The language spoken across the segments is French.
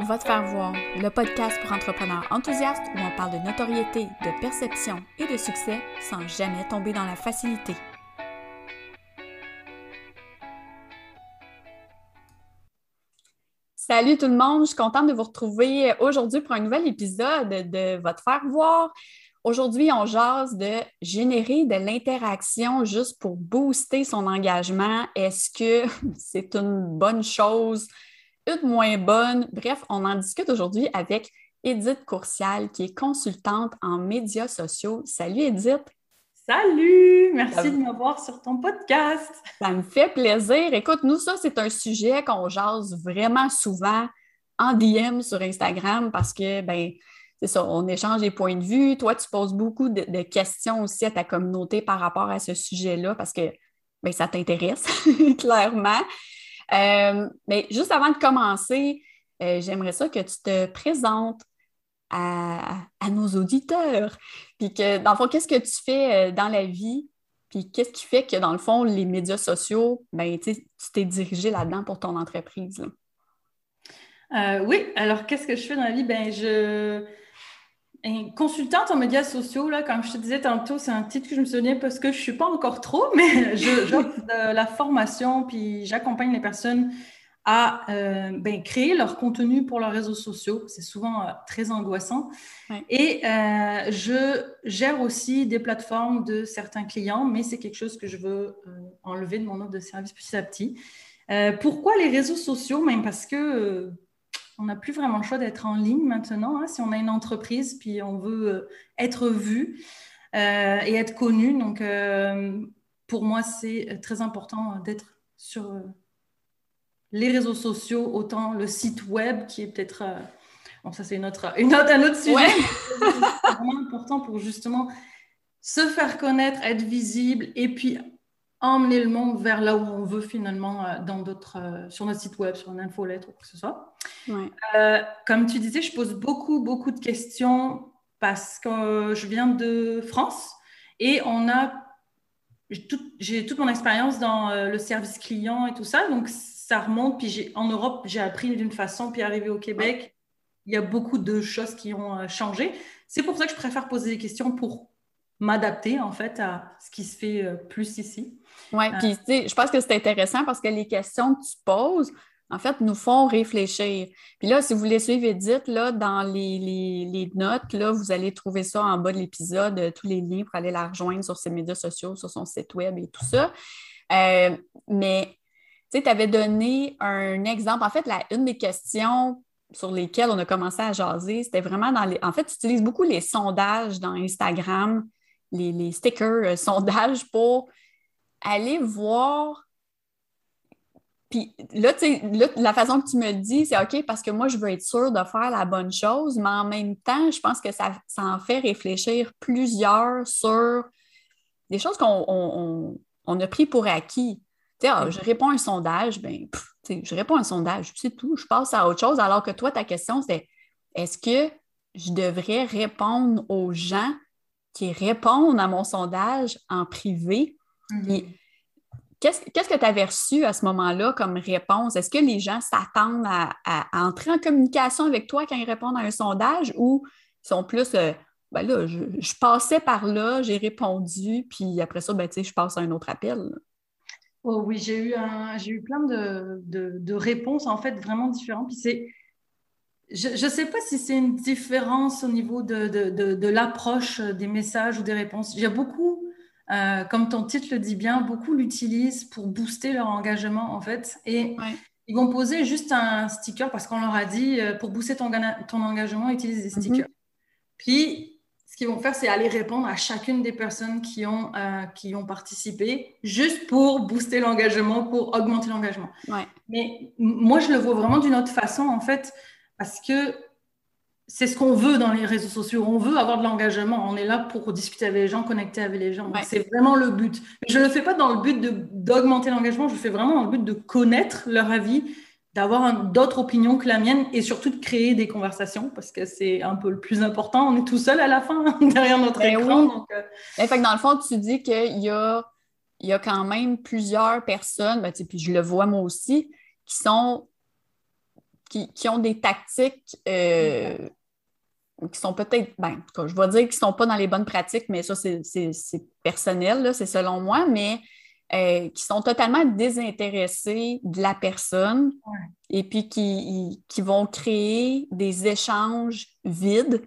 Va te faire voir, le podcast pour entrepreneurs enthousiastes où on parle de notoriété, de perception et de succès sans jamais tomber dans la facilité. Salut tout le monde, je suis contente de vous retrouver aujourd'hui pour un nouvel épisode de Va te faire voir. Aujourd'hui, on jase de générer de l'interaction juste pour booster son engagement. Est-ce que c'est une bonne chose? Une moins bonne. Bref, on en discute aujourd'hui avec Edith Courcial, qui est consultante en médias sociaux. Salut Edith! Salut! Merci de m'avoir sur ton podcast. Ça me fait plaisir. Écoute, nous, ça, c'est un sujet qu'on jase vraiment souvent en DM sur Instagram parce que, ben, c'est ça, on échange des points de vue. Toi, tu poses beaucoup de, questions aussi à ta communauté par rapport à ce sujet-là parce que ben, ça t'intéresse, clairement. Euh, mais juste avant de commencer, euh, j'aimerais ça que tu te présentes à, nos auditeurs. Puis que, dans le fond, qu'est-ce que tu fais euh, dans la vie? Puis qu'est-ce qui fait que, dans le fond, les médias sociaux, ben, tu t'es dirigé là-dedans pour ton entreprise? oui, alors qu'est-ce que je fais dans la vie? Ben, je consultante en médias sociaux, là, comme je te disais tantôt, c'est un titre que je me souviens parce que je ne suis pas encore trop, mais j'offre de la formation, puis j'accompagne les personnes à euh, ben, créer leur contenu pour leurs réseaux sociaux. C'est souvent euh, très angoissant. Et euh, je gère aussi des plateformes de certains clients, mais c'est quelque chose que je veux enlever de mon offre de service petit à petit. pourquoi les réseaux sociaux? Même parce que on n'a plus vraiment le choix d'être en ligne maintenant. Hein, si on a une entreprise, puis on veut euh, être vu euh, et être connu. Donc, euh, pour moi, c'est très important d'être sur les réseaux sociaux, autant le site web qui est peut-être. bon, ça, c'est une autre, une autre, un autre sujet. c'est vraiment important pour justement se faire connaître, être visible et puis emmener le monde vers là où on veut finalement euh, dans d'autres, euh, sur notre site web, sur une infolettre ou quoi que ce soit. Euh, comme tu disais, je pose beaucoup, beaucoup de questions parce que je viens de France et on a, j'ai toute mon expérience dans le service client et tout ça, donc ça remonte. Puis en Europe, j'ai appris d'une façon, puis arrivé au Québec, il y a beaucoup de choses qui ont changé. C'est pour ça que je préfère poser des questions pour m'adapter en fait à ce qui se fait plus ici. Oui, euh. puis je pense que c'est intéressant parce que les questions que tu poses, en fait, nous font réfléchir. Puis là, si vous voulez suivre Edith, là, dans les, notes, là, vous allez trouver ça en bas de l'épisode, euh, tous les liens pour aller la rejoindre sur ses médias sociaux, sur son site web et tout ça. Euh, mais tu avais donné un exemple. En fait, la, une des questions sur lesquelles on a commencé à jaser, c'était vraiment dans les. En fait, tu utilises beaucoup les sondages dans Instagram, les, les stickers sondages pour aller voir. Puis là, là, la façon que tu me le dis, c'est OK parce que moi, je veux être sûre de faire la bonne chose, mais en même temps, je pense que ça, ça en fait réfléchir plusieurs sur des choses qu'on on, a pris pour acquis. Ah, je réponds à un sondage, ben, je réponds à un sondage, c'est tout, je passe à autre chose, alors que toi, ta question, c'est est-ce que je devrais répondre aux gens qui répondent à mon sondage en privé Mhm. Qu'est-ce que tu avais reçu à ce moment-là comme réponse? Est-ce que les gens s'attendent à, entrer en communication avec toi quand ils répondent à un sondage ou ils sont plus euh, ben là, je, passais par là, j'ai répondu, puis après ça, ben, je passe à un autre appel. Oh oui, j'ai eu, eu plein de, réponses en fait vraiment différentes. Puis je ne sais pas si c'est une différence au niveau de, de l'approche des messages ou des réponses. J'ai beaucoup euh, comme ton titre le dit bien, beaucoup l'utilisent pour booster leur engagement en fait. Et ils vont poser juste un sticker parce qu'on leur a dit euh, pour booster ton, ton, engagement, utilise des mhm. stickers. Puis, ce qu'ils vont faire, c'est aller répondre à chacune des personnes qui ont, euh, qui ont participé juste pour booster l'engagement, pour augmenter l'engagement. Mais moi, je le vois vraiment d'une autre façon en fait parce que c'est ce qu'on veut dans les réseaux sociaux. On veut avoir de l'engagement. On est là pour discuter avec les gens, connecter avec les gens. C'est vraiment le but. Mais je ne le fais pas dans le but d'augmenter l'engagement. Je le fais vraiment dans le but de connaître leur avis, d'avoir d'autres opinions que la mienne et surtout de créer des conversations parce que c'est un peu le plus important. On est tout seul à la fin derrière notre ben écran. Donc, euh. dans le fond, tu dis qu'il y a, il y a quand même plusieurs personnes, ben, puis je le vois moi aussi, qui sont qui, ont des tactiques euh, qui sont peut-être, ben, je vais dire qu'ils ne sont pas dans les bonnes pratiques, mais ça, c'est personnel, c'est selon moi, mais euh, qui sont totalement désintéressés de la personne et puis qui, qui, vont créer des échanges vides,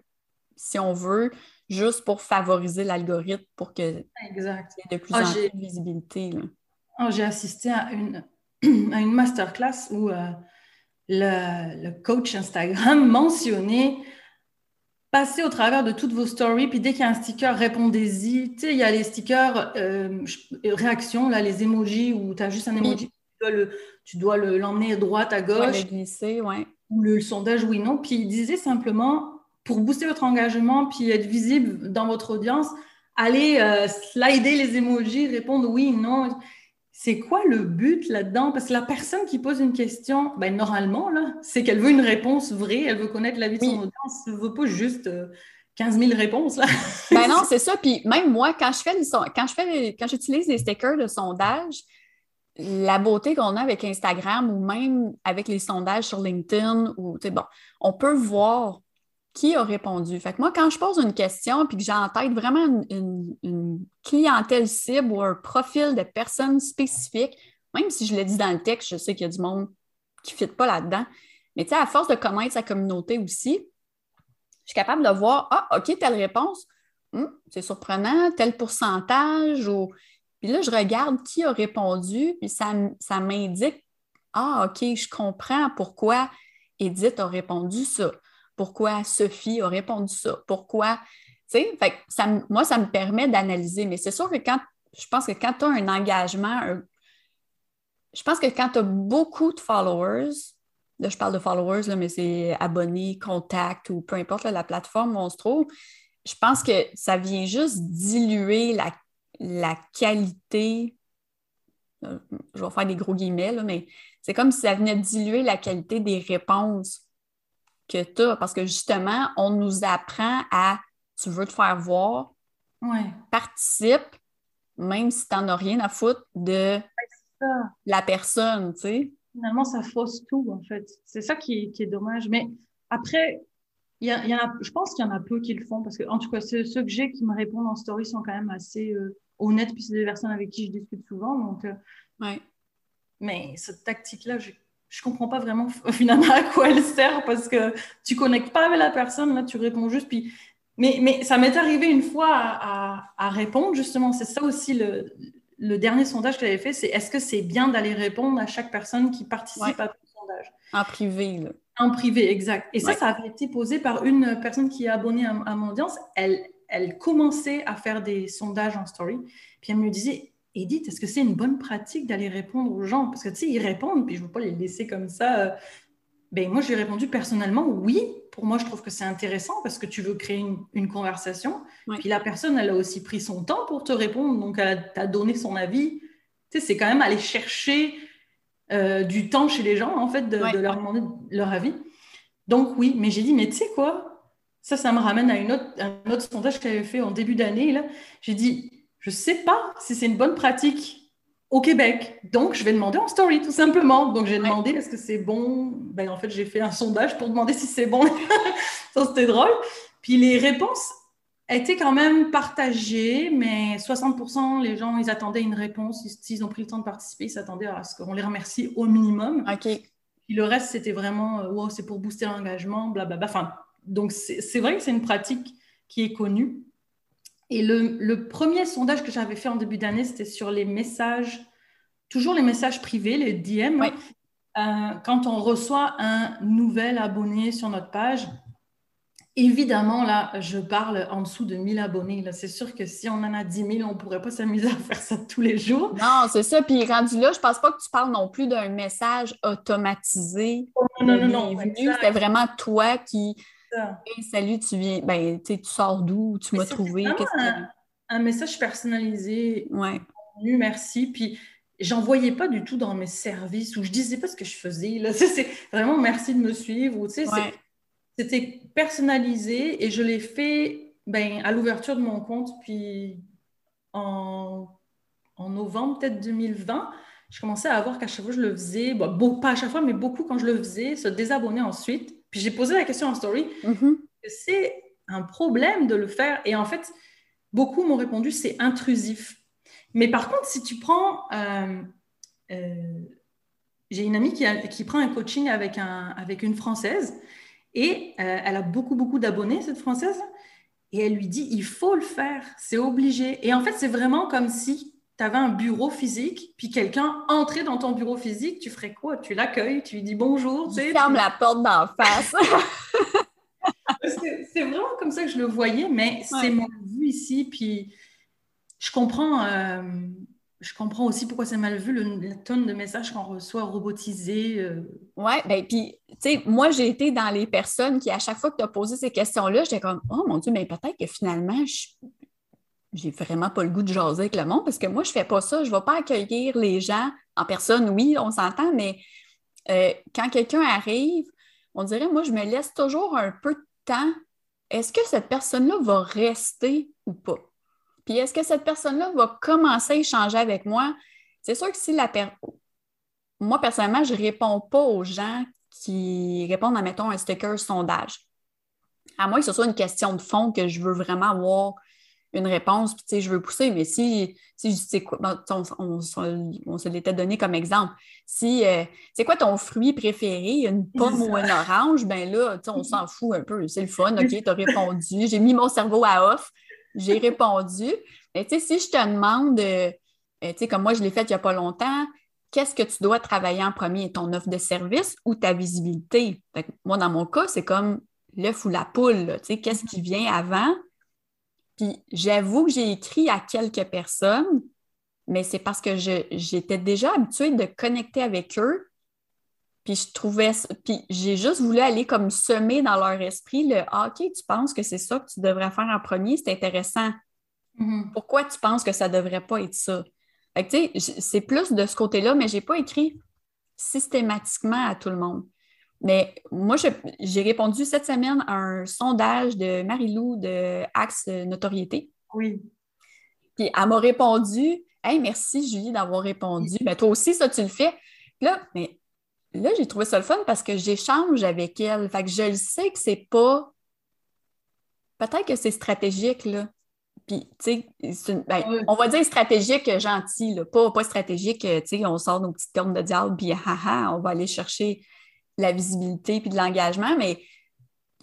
si on veut, juste pour favoriser l'algorithme pour que exact. y ait de plus ah, en plus de visibilité. Ah, j'ai assisté à une, à une masterclass où euh, le, le, coach Instagram mentionnait passez au travers de toutes vos stories, puis dès qu'il y a un sticker, répondez-y. Tu sais, il y a les stickers euh, réactions, là, les emojis, où tu as juste un emoji, tu dois l'emmener à droite, à gauche. le ouais. Ou le, sondage oui, non. Puis il disait simplement, pour booster votre engagement, puis être visible dans votre audience, allez euh, slider les emojis, répondre oui, non c'est quoi le but là-dedans? Parce que la personne qui pose une question, ben, normalement, là, c'est qu'elle veut une réponse vraie, elle veut connaître la vie de son audience, elle ne veut pas juste 15 euh, 000 réponses. Là. ben non, c'est ça. Puis même moi, quand je fais quand je fais quand j'utilise les stickers de sondage, la beauté qu'on a avec Instagram ou même avec les sondages sur LinkedIn, ou bon, on peut voir qui a répondu. Fait que moi, quand je pose une question puis que j'ai en tête vraiment une, clientèle cible ou un profil de personne spécifique, même si je l'ai dit dans le texte, je sais qu'il y a du monde qui ne fit pas là-dedans. Mais tu sais, à force de connaître sa communauté aussi, je suis capable de voir, ah, OK, telle réponse, hmm, c'est surprenant, tel pourcentage, ou... Puis là, je regarde qui a répondu, puis ça, ça m'indique, ah, OK, je comprends pourquoi Edith a répondu ça pourquoi Sophie a répondu ça, pourquoi, tu sais, ça, moi, ça me permet d'analyser, mais c'est sûr que quand, je pense que quand tu as un engagement, je pense que quand tu as beaucoup de followers, là, je parle de followers, là, mais c'est abonnés, contacts ou peu importe la plateforme où on se trouve, je pense que ça vient juste diluer la, la qualité, euh, je vais faire des gros guillemets, là, mais c'est comme si ça venait diluer la qualité des réponses que tu as, parce que justement, on nous apprend à tu veux te faire voir, participe, même si tu n'en as rien à foutre de la personne, tu sais. Finalement, ça fausse tout, en fait. C'est ça qui est, dommage. Mais après, y y a, je pense qu'il y en a peu qui le font, parce que, en tout cas, ceux, que j'ai qui me répondent en story sont quand même assez euh, honnêtes, puis c'est des personnes avec qui je discute souvent. Donc, euh, ouais. Mais cette tactique-là, j'ai je comprends pas vraiment finalement à quoi elle sert parce que tu connectes pas avec la personne, là, tu réponds juste. Puis... Mais, mais ça m'est arrivé une fois à, à, répondre, justement. C'est ça aussi le, le dernier sondage que j'avais fait c'est est-ce que c'est bien d'aller répondre à chaque personne qui participe à ton sondage? En privé, là. En privé, exact. Et ça, ça avait été posé par une personne qui est abonnée à, à mon audience. Elle, elle commençait à faire des sondages en story. Puis elle me disait Edith, est-ce que c'est une bonne pratique d'aller répondre aux gens? Parce que tu sais, ils répondent, puis je ne veux pas les laisser comme ça. Euh. Ben, moi, j'ai répondu personnellement oui. Pour moi, je trouve que c'est intéressant parce que tu veux créer une, conversation. Puis la personne, elle a aussi pris son temps pour te répondre, donc elle t'a donné son avis. Tu sais, c'est quand même aller chercher euh, du temps chez les gens, en fait, de, leur demander leur avis. Donc oui, mais j'ai dit, mais tu sais quoi? Ça, ça me ramène à une autre, un autre sondage que j'avais fait en début d'année. J'ai dit, je ne sais pas si c'est une bonne pratique au Québec. Donc, je vais demander en story, tout simplement. Donc, j'ai demandé est-ce que c'est bon? Ben, en fait, j'ai fait un sondage pour demander si c'est bon. Ça, c'était drôle. Puis les réponses étaient quand même partagées, mais 60% les gens, ils attendaient une réponse. S'ils ont pris le temps de participer, ils s'attendaient à ce qu'on les remercie au minimum. OK. Puis le reste, c'était vraiment, euh, wow, c'est pour booster l'engagement, blablabla. Enfin, donc, c'est vrai que c'est une pratique qui est connue. Et le, premier sondage que j'avais fait en début d'année, c'était sur les messages, toujours les messages privés, les DM. Euh, quand on reçoit un nouvel abonné sur notre page, évidemment, là, je parle en dessous de 1000 abonnés. C'est sûr que si on en a 10 000, on ne pourrait pas s'amuser à faire ça tous les jours. Non, c'est ça. Puis rendu là, je ne pense pas que tu parles non plus d'un message automatisé. Oh, non, non, non. non C'était vraiment toi qui salut, tu viens, ben, tu sors d'où, tu m'as trouvé? Un, un, message personnalisé. Ouais. Merci. Puis, j'envoyais pas du tout dans mes services ou je disais pas ce que je faisais. Là. C'est vraiment merci de me suivre. tu sais, C'était personnalisé et je l'ai fait ben, à l'ouverture de mon compte, puis en, en novembre peut-être 2020. je commençais à voir qu'à chaque fois que je le faisais, bon, pas à chaque fois, mais beaucoup quand je le faisais, se désabonner ensuite. Puis j'ai posé la question en story, Mhm. c'est un problème de le faire? Et en fait, beaucoup m'ont répondu, c'est intrusif. Mais par contre, si tu prends... euh, euh, j'ai une amie qui, a- qui prend un coaching avec, un, avec une Française et euh, elle a beaucoup, beaucoup d'abonnés, cette Française. Et elle lui dit, il faut le faire, c'est obligé. Et en fait, c'est vraiment comme si tu avais un bureau physique, puis quelqu'un entrait dans ton bureau physique, tu ferais quoi? Tu l'accueilles, tu lui dis bonjour. tu sais, fermes tu- la porte d'en face. c'est vraiment comme ça que je le voyais, mais Ouais. c'est mon vue ici. Puis je comprends, euh, je comprends aussi pourquoi c'est mal vu, le, la tonne de messages qu'on reçoit robotisés. euh. Oui, ben puis, tu sais, moi, j'ai été dans les personnes qui, à chaque fois que tu as posé ces questions-là, j'étais comme, oh mon Dieu, mais peut-être que finalement, je j'ai vraiment pas le goût de jaser avec le monde parce que moi, je fais pas ça. Je vais pas accueillir les gens en personne, oui, on s'entend, mais euh, quand quelqu'un arrive, on dirait, moi, je me laisse toujours un peu de temps. Est-ce que cette personne-là va rester ou pas? Puis est-ce que cette personne-là va commencer à échanger avec moi? C'est sûr que si la personne moi, personnellement, je ne réponds pas aux gens qui répondent à, mettons, un sticker sondage. À moins que ce soit une question de fond que je veux vraiment avoir une réponse, puis tu sais, je veux pousser, mais si, si c'est quoi, on, on- on- on se l'était donné comme exemple. Si, euh, c'est quoi ton fruit préféré, une pomme ou un orange, ben là, tu sais, on s'en fout un peu, c'est le fun, OK, tu as répondu, j'ai mis mon cerveau à off, j'ai répondu. Mais tu sais, si je te demande, euh, euh, tu sais, comme moi, je l'ai fait il n'y a pas longtemps, qu'est-ce que tu dois travailler en premier, ton offre de service ou ta visibilité? Fait que moi, dans mon cas, c'est comme l'œuf ou la poule, tu sais, qu'est-ce qui vient avant? Puis j'avoue que j'ai écrit à quelques personnes, mais c'est parce que j'étais déjà habituée de connecter avec eux. Puis je trouvais, puis j'ai juste voulu aller comme semer dans leur esprit le Ah, OK, tu penses que c'est ça que tu devrais faire en premier, c'est intéressant. Pourquoi tu penses que ça ne devrait pas être ça? Fait que, tu sais, c'est plus de ce côté-là, mais je n'ai pas écrit systématiquement à tout le monde. Mais moi, j'ai répondu cette semaine à un sondage de Marie-Lou de Axe Notoriété. Oui. Puis elle m'a répondu Hey, merci Julie d'avoir répondu. Ben, toi aussi, ça, tu le fais. Puis Là, mais là, j'ai trouvé ça le fun parce que j'échange avec elle. Fait que je le sais que c'est pas. Peut-être que c'est stratégique, là. Puis, tu sais, une- ben, on va dire stratégique gentil, là. Pas, pas stratégique, tu sais, on sort nos petites cornes de diable, puis haha, on va aller chercher la visibilité puis de l'engagement, mais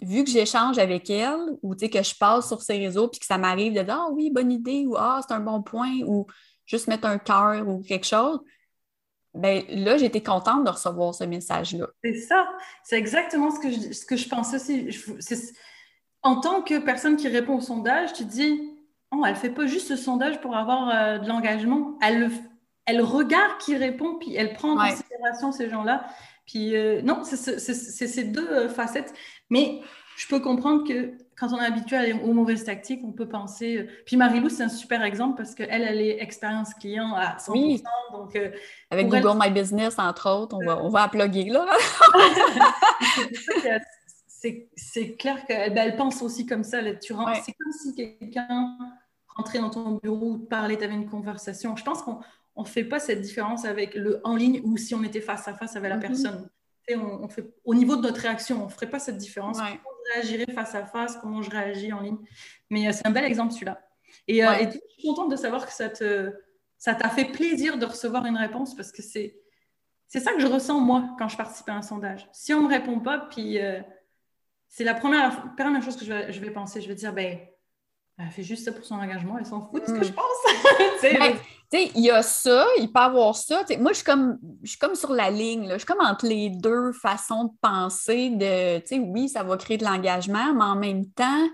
vu que j'échange avec elle ou que je passe sur ses réseaux puis que ça m'arrive de dire Ah oui, bonne idée ou Ah, c'est un bon point ou juste mettre un cœur ou quelque chose, ben là, j'étais contente de recevoir ce message-là. C'est ça. C'est exactement ce que je, ce que je pense aussi. Je- en tant que personne qui répond au sondage, tu dis, oh, elle fait pas juste ce sondage pour avoir euh, de l'engagement. Elle, le- elle regarde qui répond, puis elle prend en Ouais. considération ces gens-là. Puis euh, non, c'est ce- c'est- c'est ces deux euh, facettes. Mais je peux comprendre que quand on est habitué aux mauvaises tactiques, on peut penser. euh, Puis Marie-Lou, c'est un super exemple parce qu'elle, elle est expérience client à 100%. Oui. Donc, euh, Avec elle- Google My Business, entre autres, on va, on va plugger là. c'est clair qu'elle ben, elle pense aussi comme ça. Ouais. C'est comme si quelqu'un rentrait dans ton bureau, parlait, tu avais une conversation. Je pense qu'on ne fait pas cette différence avec le en ligne ou si on était face à face avec la Mhm. personne. Sais, On, on fait, au niveau de notre réaction, on ne ferait pas cette différence. Ouais. Comment je réagirais face à face, comment je réagis en ligne. Mais euh, c'est un bel exemple celui-là. Et, euh, et je suis contente de savoir que ça te ça t'a fait plaisir de recevoir une réponse parce que c'est c'est ça que je ressens moi quand je participe à un sondage. Si on me répond pas, puis euh, c'est la première, première chose que je vais, je vais penser. Je vais dire, ben, elle fait juste ça pour son engagement, elle s'en fout de ce que Mm. je pense. Ben, il y a ça, il peut y avoir ça. Moi, je suis comme, je suis comme sur la ligne. là. Je suis comme entre les deux façons de penser. De, oui, ça va créer de l'engagement, mais en même temps,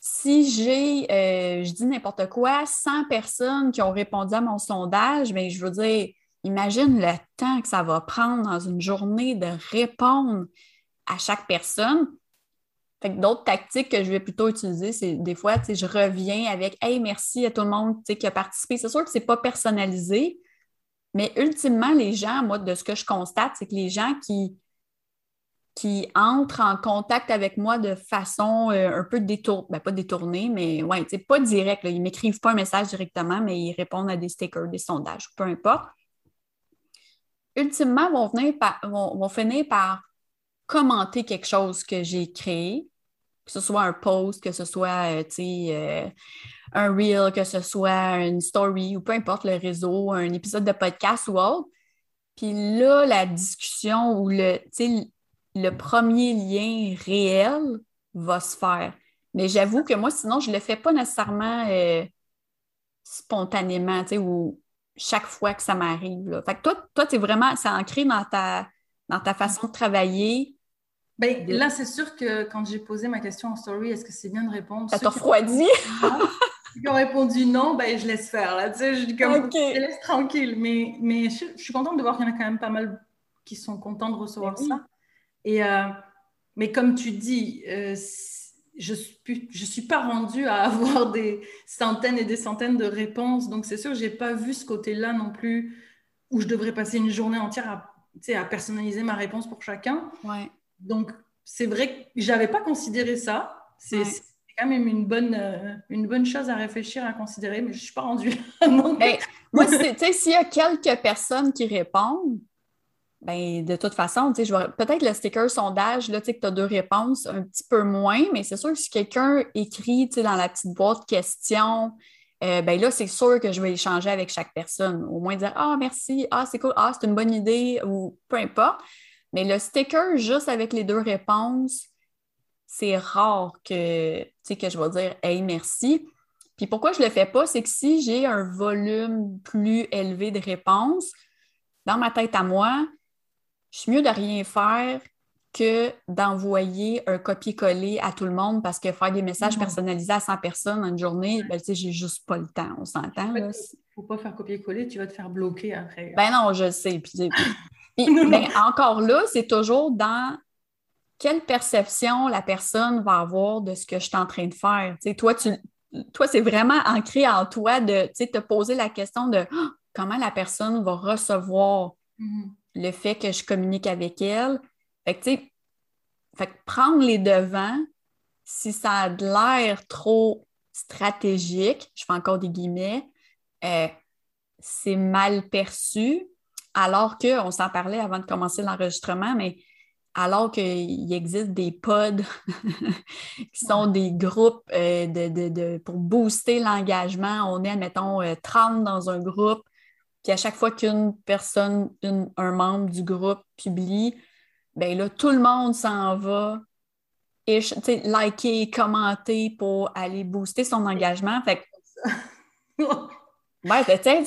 si j'ai, euh, je dis n'importe quoi, 100 personnes qui ont répondu à mon sondage, bien, je veux dire, imagine le temps que ça va prendre dans une journée de répondre à chaque personne. Fait que d'autres tactiques que je vais plutôt utiliser, c'est des fois, je reviens avec Hey, merci à tout le monde qui a participé. C'est sûr que ce n'est pas personnalisé, mais ultimement, les gens, moi, de ce que je constate, c'est que les gens qui, qui entrent en contact avec moi de façon euh, un peu détournée, ben, pas détournée, mais ouais, pas direct. Ils ne m'écrivent pas un message directement, mais ils répondent à des stickers, des sondages, peu importe. ultimement, vont, venir vont, finir par commenter quelque chose que j'ai créé, que ce soit un post, que ce soit, euh, euh, un reel, que ce soit une story ou peu importe le réseau, un épisode de podcast ou autre. Puis là, la discussion ou le, premier lien réel va se faire. Mais j'avoue que moi, sinon, je ne le fais pas nécessairement euh, spontanément, ou chaque fois que ça m'arrive. Fait que toi, toi, es vraiment, c'est ancré dans ta, dans ta façon de travailler. Ben, là, c'est sûr que quand j'ai posé ma question en story, est-ce que c'est bien de répondre? Ça t'a refroidi? qui ont répondu non, ben, je laisse faire. Là, tu sais, je, comme, je laisse tranquille. Mais, mais je, suis contente de voir qu'il y en a quand même pas mal qui sont contents de recevoir ça. Et, euh, mais comme tu dis, euh, je ne je suis pas rendue à avoir des centaines et des centaines de réponses. Donc, c'est sûr, je n'ai pas vu ce côté-là non plus où je devrais passer une journée entière à, à personnaliser ma réponse pour chacun. Ouais. Donc, c'est vrai que je n'avais pas considéré ça. C'est quand même une bonne, euh, une bonne chose à réfléchir, à considérer, mais je ne suis pas rendue là. Ben, moi, tu sais, s'il y a quelques personnes qui répondent, ben, de toute façon, peut-être le sticker sondage, là, que tu as deux réponses, un petit peu moins, mais c'est sûr que si quelqu'un écrit dans la petite boîte questions, euh, ben là, c'est sûr que je vais échanger avec chaque personne. Au moins dire Ah, merci, ah, c'est cool, ah, c'est une bonne idée, ou peu importe. Mais le sticker, juste avec les deux réponses, c'est rare que, que je vais dire Hey, merci. Puis pourquoi je ne le fais pas, c'est que si j'ai un volume plus élevé de réponses, dans ma tête à moi, je suis mieux de rien faire que d'envoyer un copier-coller à tout le monde parce que faire des messages personnalisés à 100 personnes en une journée, ben, j'ai juste pas le temps, on s'entend. Il ne faut pas faire copier-coller, tu vas te faire bloquer après. Ben non, je sais. Puis, ben, encore là, c'est toujours dans quelle perception la personne va avoir de ce que je suis en train de faire. toi, tu, toi, c'est vraiment ancré en toi de te poser la question de oh, comment la personne va recevoir mm-hmm le fait que je communique avec elle. Fait que, tu sais, fait prendre les devants, si ça a l'air trop stratégique, je fais encore des guillemets, euh, c'est mal perçu, alors qu'on s'en parlait avant de commencer l'enregistrement, mais alors qu'il existe des pods qui sont des groupes euh, de, pour booster l'engagement, on est, admettons, 30 euh, dans un groupe, puis à chaque fois qu'une personne, un membre du groupe publie, ben là, tout le monde s'en va et liker, commenter pour aller booster son engagement. Fait que... Ouais, tiens,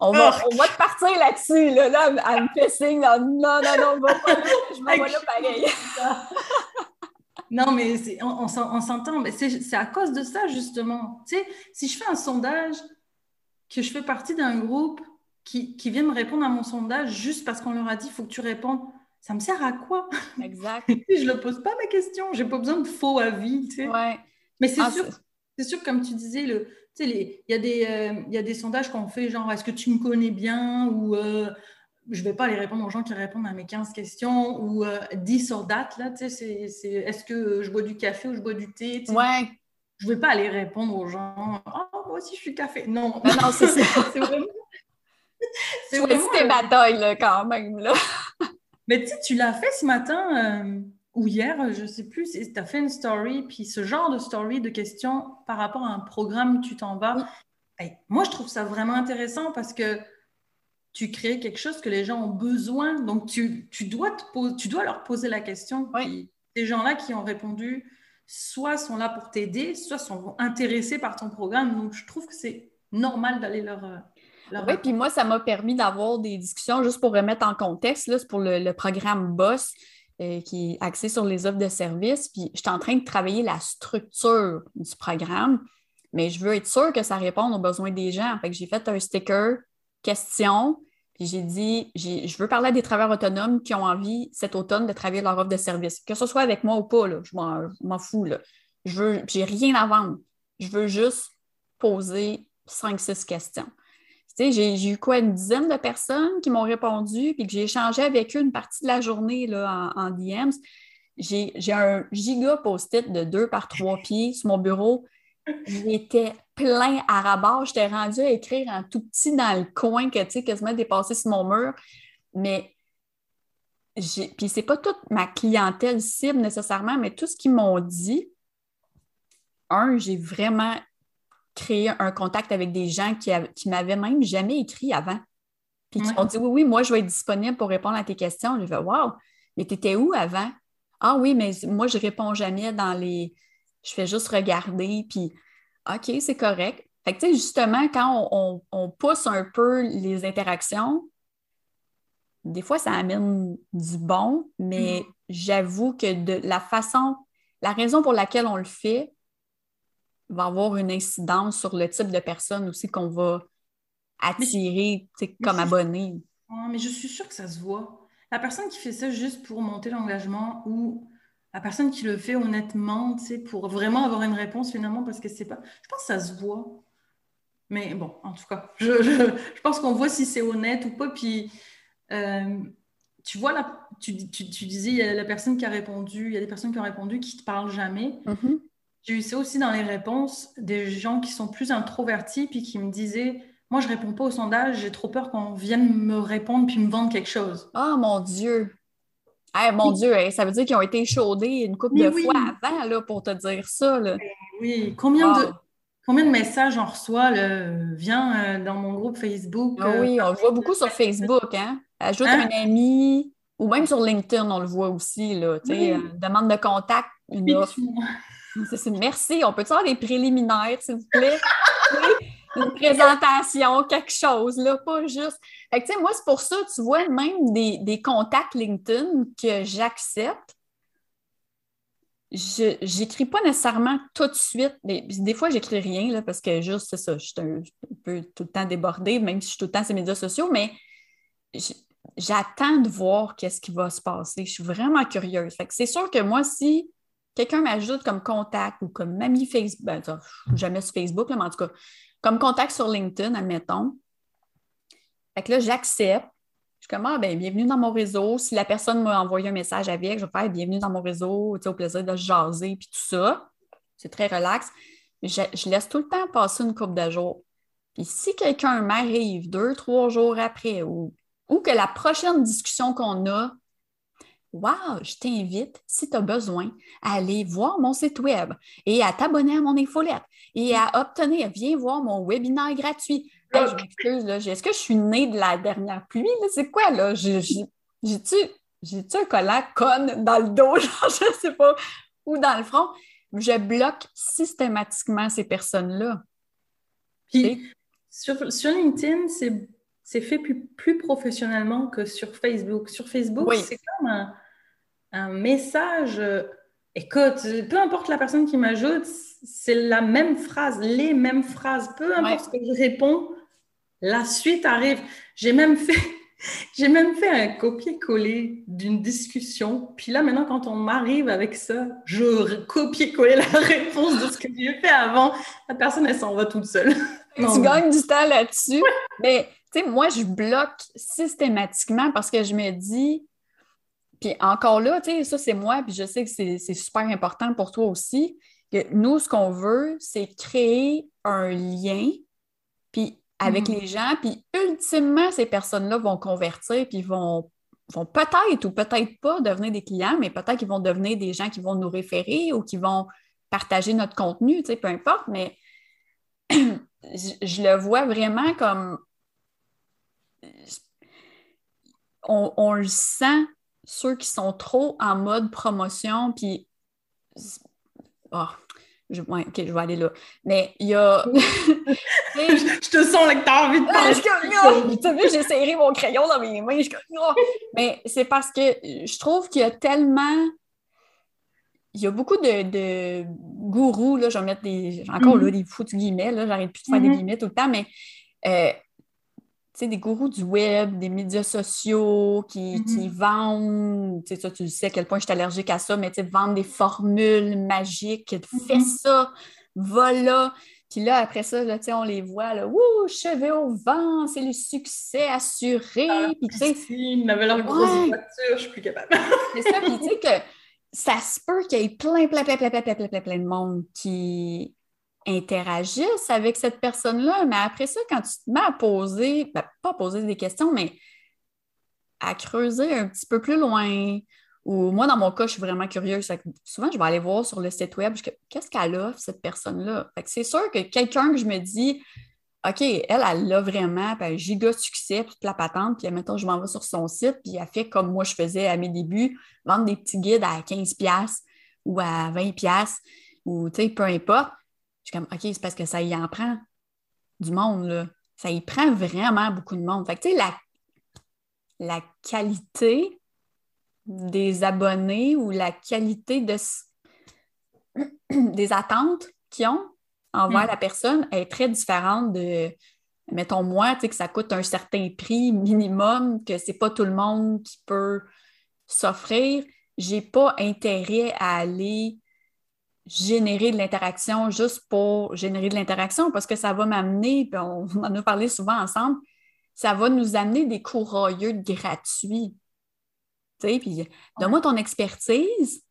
on va, on va te partir là-dessus. Là, là, elle me fait signe. Non, non, non, va pas Je m'en vais là pareil. non, mais on, on s'entend. Mais c'est à cause de ça, justement. Tu sais, si je fais un sondage, que je fais partie d'un groupe qui, qui viennent me répondre à mon sondage juste parce qu'on leur a dit il faut que tu répondes. Ça me sert à quoi? Exact. je ne pose pas ma question. J'ai pas besoin de faux avis. Tu sais. ouais. Mais c'est ah, sûr, c'est sûr, comme tu disais, le, tu sais, il y, a des, euh, y a des sondages qu'on fait genre est-ce que tu me connais bien ou euh, je ne vais pas aller répondre aux gens qui répondent à mes 15 questions ou euh, 10 sur date. Là, tu sais, c'est, est-ce que je bois du café ou je bois du thé Ouais. Je ne vais pas aller répondre aux gens oh, moi aussi je suis café. Non, non, non c'est, c'est vraiment c'est vraiment tes batailles, là, quand même. Là. Mais tu tu l'as fait ce matin euh, ou hier, je ne sais plus, tu as fait une story, puis ce genre de story, de questions par rapport à un programme, tu t'en vas. moi, je trouve ça vraiment intéressant parce que tu crées quelque chose que les gens ont besoin. Donc, tu, tu dois, te tu dois leur poser la question. ces gens-là qui ont répondu, soit sont là pour t'aider, soit sont intéressés par ton programme. Donc, je trouve que c'est normal d'aller leur, euh, oui, puis moi, ça m'a permis d'avoir des discussions juste pour remettre en contexte. C'est pour le, programme BOSS euh, qui est axé sur les offres de services. Puis je suis en train de travailler la structure du programme, mais je veux être sûre que ça réponde aux besoins des gens. Fait j'ai fait un sticker question. Puis j'ai dit, je veux parler à des travailleurs autonomes qui ont envie cet automne de travailler leur offre de service. Que ce soit avec moi ou pas, je m'en fous. Là. Je veux, j'ai rien à vendre. Je veux juste poser cinq, j'ai eu quoi, une dizaine de personnes qui m'ont répondu, puis que j'ai échangé avec eux une partie de la journée là, en, DMs. J'ai un giga post-it de deux par trois pieds sur mon bureau. J'étais plein à rabat. J'étais rendue à écrire en tout petit dans le coin que, tu sais, quasiment dépassé sur mon mur. Mais puis c'est pas toute ma clientèle cible nécessairement, mais tout ce qu'ils m'ont dit, un, j'ai vraiment créé un contact avec des gens qui, qui m'avaient même jamais écrit avant. Puis qui ont dit Oui, oui, moi, je vais être disponible pour répondre à tes questions. Je vais Wow, mais tu étais où avant? Ah oui, mais moi, je réponds jamais dans les. Je fais juste regarder, puis OK, c'est correct. Fait que, tu sais, justement, quand on, pousse un peu les interactions, des fois, ça amène du bon, mais mm-hmm. j'avoue que de la façon, la raison pour laquelle on le fait va avoir une incidence sur le type de personne aussi qu'on va attirer comme abonné. mais je suis sûre que ça se voit. La personne qui fait ça juste pour monter l'engagement ou la personne qui le fait honnêtement, pour vraiment avoir une réponse finalement parce que c'est pas. Je pense que ça se voit. Mais bon, en tout cas, je, je, pense qu'on voit si c'est honnête ou pas. Puis, euh, tu vois, là, tu, tu, disais, il y a la personne qui a répondu, il y a des personnes qui ont répondu qui ne te parlent jamais. Mm-hmm. J'ai eu ça aussi dans les réponses des gens qui sont plus introvertis puis qui me disaient Moi, je réponds pas au sondage, j'ai trop peur qu'on vienne me répondre puis me vendre quelque chose. Oh mon Dieu! mon Dieu, ça veut dire qu'ils ont été chaudés une couple de fois avant là, pour te dire ça. Là. Ben oui, combien de. Combien de messages on reçoit? Viens euh, dans mon groupe Facebook. Ah oui, on le voit beaucoup sur Facebook. Hein? Ajoute hein? un ami ou même sur LinkedIn, on le voit aussi. Là, euh, demande de contact, une offre. Merci. On peut avoir des préliminaires, s'il vous plaît? une présentation, quelque chose, là, pas juste. Fait que, moi, c'est pour ça, tu vois, même des, des contacts LinkedIn que j'accepte, je n'écris pas nécessairement tout de suite. Des, des fois, j'écris rien là, parce que juste, c'est ça, je suis un, peu tout le temps débordée, même si je suis tout le temps sur les médias sociaux, mais j'attends de voir qu'est-ce qui va se passer. Je suis vraiment curieuse. Fait que c'est sûr que moi, si quelqu'un m'ajoute comme contact ou comme ami Facebook, ben, jamais sur Facebook, là, mais en tout cas, comme contact sur LinkedIn, admettons. Fait que là, j'accepte. Je suis comme, ah, ben, bienvenue dans mon réseau. Si la personne m'a envoyé un message avec, je vais faire bienvenue dans mon réseau, au plaisir de jaser, puis tout ça. C'est très relax. Je, je, laisse tout le temps passer une coupe de jours. Puis si quelqu'un m'arrive deux, trois jours après, ou, ou que la prochaine discussion qu'on a, Wow, je t'invite, si tu as besoin, à aller voir mon site web et à t'abonner à mon infolette et à obtenir, viens voir mon webinaire gratuit je m'excuse. Est-ce que je suis née de la dernière pluie? C'est quoi, là? J'ai-tu un collant conne dans le dos? Genre, je sais pas. Ou dans le front? Je bloque systématiquement ces personnes-là. Puis, sur, sur LinkedIn, c'est fait plus, plus, professionnellement que sur Facebook. Sur Facebook, c'est comme un, un message. Euh, écoute, peu importe la personne qui m'ajoute, c'est la même phrase, les mêmes phrases. Peu importe ce que je réponds, la suite arrive. J'ai même fait, j'ai même fait un copier-coller d'une discussion. Puis là, maintenant, quand on m'arrive avec ça, je copie-coller la réponse de ce que j'ai fait avant. La personne, elle s'en va toute seule. tu gagnes du temps là-dessus. Mais, tu sais, moi, je bloque systématiquement parce que je me dis, puis encore là, tu sais, ça, c'est moi, puis je sais que c'est super important pour toi aussi. Que nous, ce qu'on veut, c'est créer un lien, puis avec mm. les gens, puis ultimement, ces personnes-là vont convertir, puis vont, vont peut-être ou peut-être pas devenir des clients, mais peut-être qu'ils vont devenir des gens qui vont nous référer ou qui vont partager notre contenu, tu sais, peu importe, mais je, le vois vraiment comme on, le sent, ceux qui sont trop en mode promotion, puis oh, je, OK, je vais aller là. Mais il y a. je te sens là que tu as envie de parler. Tu as vu, j'ai serré mon crayon dans mes mains. Mais c'est parce que je trouve qu'il y a tellement. Il y a beaucoup de, de gourous, là, je vais mettre des. Encore là, mm-hmm. des foutus guillemets, là, j'arrête plus de faire des mm-hmm. guillemets tout le temps, mais euh, sais, des gourous du web, des médias sociaux qui, mm-hmm. vendent, tu sais, tu sais à quel point je suis allergique à ça, mais tu sais, vendent des formules magiques, fais mm-hmm. ça, voilà. Puis là, après ça, là, on les voit, là, ouh, cheveux au vent, c'est le succès assuré. Ah, puis tu sais. Ils avaient leur grosse voiture, je suis plus capable. c'est ça, puis tu sais que ça se peut qu'il y ait plein, plein, plein, plein, plein, plein, plein, plein de monde qui interagissent avec cette personne-là. Mais après ça, quand tu te mets à poser, ben, pas poser des questions, mais à creuser un petit peu plus loin. Ou moi, dans mon cas, je suis vraiment curieuse. Souvent, je vais aller voir sur le site web qu'est-ce qu'elle offre, cette personne-là? C'est sûr que quelqu'un que je me dis, OK, elle, elle l'a vraiment, puis elle giga succès, toute la patente, puis mettons, je m'en vais sur son site, puis elle fait comme moi je faisais à mes débuts, vendre des petits guides à 15$ ou à 20$, ou peu importe. Je suis comme, OK, c'est parce que ça y en prend du monde, là. Ça y prend vraiment beaucoup de monde. Fait que, tu sais, la, la qualité des abonnés ou la qualité de, des attentes qu'ils ont envers mm. la personne est très différente de, mettons moi, tu sais, que ça coûte un certain prix minimum, que c'est pas tout le monde qui peut s'offrir. J'ai pas intérêt à aller générer de l'interaction juste pour générer de l'interaction parce que ça va m'amener, puis on en a parlé souvent ensemble, ça va nous amener des courroyeux gratuits. Tu sais, puis donne-moi ton expertise,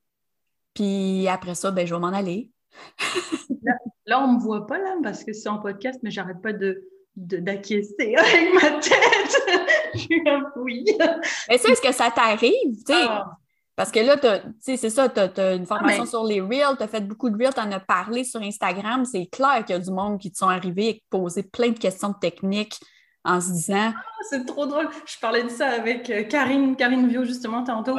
puis après ça, ben, je vais m'en aller. là, on ne me voit pas, là, parce que c'est en podcast, mais j'arrête pas de d'acquiescer avec ma tête. je suis un. Mais ça, est-ce que ça t'arrive? Ah. Parce que là, c'est ça, tu as, une formation sur les Reels, tu as fait beaucoup de Reels, tu en as parlé sur Instagram. C'est clair qu'il y a du monde qui te sont arrivés et qui posaient plein de questions techniques en se disant. Ah, c'est trop drôle. Je parlais de ça avec euh, Karine, Karine Vio, justement, tantôt.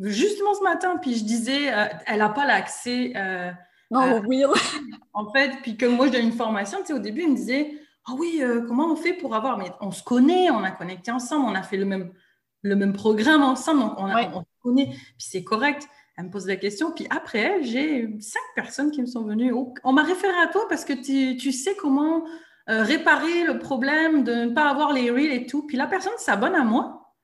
Justement ce matin, puis je disais, euh, elle n'a pas l'accès. Euh, non, en fait, puis que moi, je donne une formation, tu sais, au début, elle me disait, ah oui, comment on fait pour avoir. Mais on se connaît, on a connecté ensemble, on a fait le même, le même programme ensemble, donc on, connaît, puis c'est correct. Elle me pose la question, puis après, j'ai cinq personnes qui me sont venues. On m'a référé à toi parce que tu, tu sais comment euh, réparer le problème de ne pas avoir les reels et tout. Puis la personne s'abonne à moi,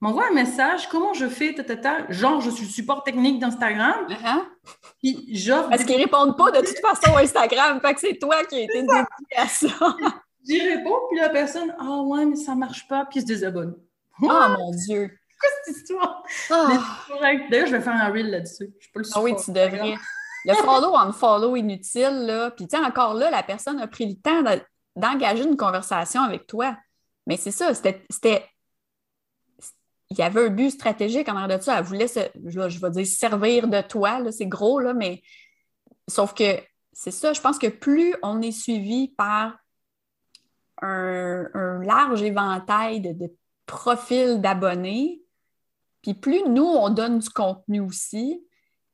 m'envoie un message, comment je fais, ta, genre je suis le support technique d'Instagram. Uh-huh. Parce qu'ils répondent pas de toute façon à Instagram, fait que c'est toi qui as été dédié à ça. J'y réponds, puis la personne, ah ouais, mais ça marche pas, puis il se désabonne. Oh, mon Dieu! Quoi cette histoire? Ah. D'ailleurs, je vais faire un reel là-dessus. Je peux le Ah oui, tu devrais. Le follow en follow inutile, là. Puis, tu encore là, la personne a pris le temps de d'engager une conversation avec toi. Mais c'est ça, c'était. Il y avait un but stratégique en arrière de ça. Elle voulait, se, je, vais dire, servir de toi. C'est gros, là, mais sauf que c'est ça, je pense que plus on est suivi par un, large éventail de, profils d'abonnés, puis plus nous, on donne du contenu aussi,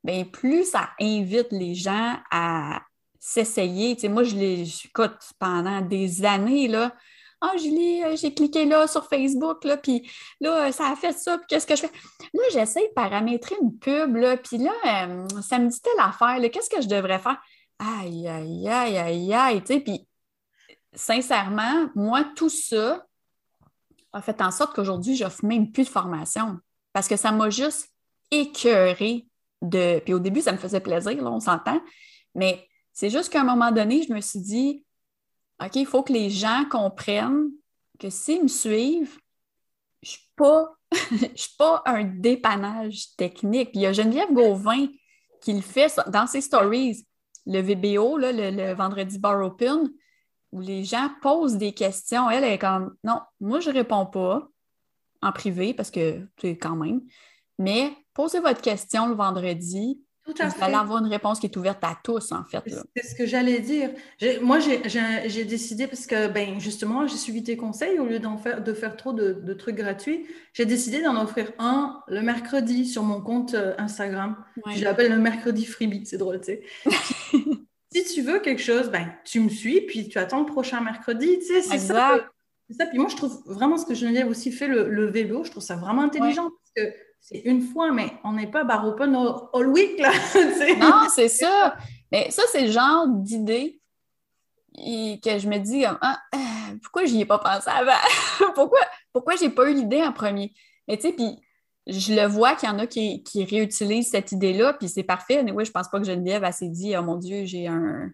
bien, plus ça invite les gens à, s'essayer. Tu sais, moi, je l'ai, écoute, pendant des années, là, ah, euh, j'ai cliqué là sur Facebook, là, puis là, ça a fait ça, puis qu'est-ce que je fais? Là, j'essaie de paramétrer une pub, là, puis là, euh, ça me dit telle affaire, qu'est-ce que je devrais faire? Aïe, aïe, aïe, aïe, aïe, tu sais, puis sincèrement, moi, tout ça a fait en sorte qu'aujourd'hui, je n'offre même plus de formation parce que ça m'a juste écœuré de. Puis au début, ça me faisait plaisir, là, on s'entend, mais c'est juste qu'à un moment donné, je me suis dit, OK, il faut que les gens comprennent que s'ils me suivent, je ne suis pas un dépannage technique. il y a Geneviève Gauvin qui le fait dans ses stories, le VBO, le, vendredi bar open, où les gens posent des questions. Elle est comme, non, moi, je ne réponds pas en privé parce que, tu es quand même, mais posez votre question le vendredi, tout à vous allez avoir une réponse qui est ouverte à tous, en fait. C'est ce que j'allais dire. Moi, j'ai décidé, parce que, ben, justement, j'ai suivi tes conseils, au lieu faire, de faire trop de, trucs gratuits, j'ai décidé d'en offrir un le mercredi sur mon compte euh, Instagram. Je l'appelle le mercredi freebie, c'est drôle, tu sais. si tu veux quelque chose, ben, tu me suis, puis tu attends le prochain mercredi, tu sais, c'est ça. ça. Puis moi, je trouve vraiment ce que Geneviève aussi fait, le, le vélo, je trouve ça vraiment intelligent, parce que c'est une fois, mais on n'est pas bar open all week, là. non, c'est ça. Mais ça, c'est le genre d'idée que je me dis, ah, euh, pourquoi je n'y ai pas pensé avant? pourquoi pourquoi j'ai pas eu l'idée en premier? Mais tu sais, puis je le vois qu'il y en a qui, réutilisent cette idée-là, puis c'est parfait. Mais oui, je pense pas que Geneviève a s'est dit, oh mon Dieu, j'ai un.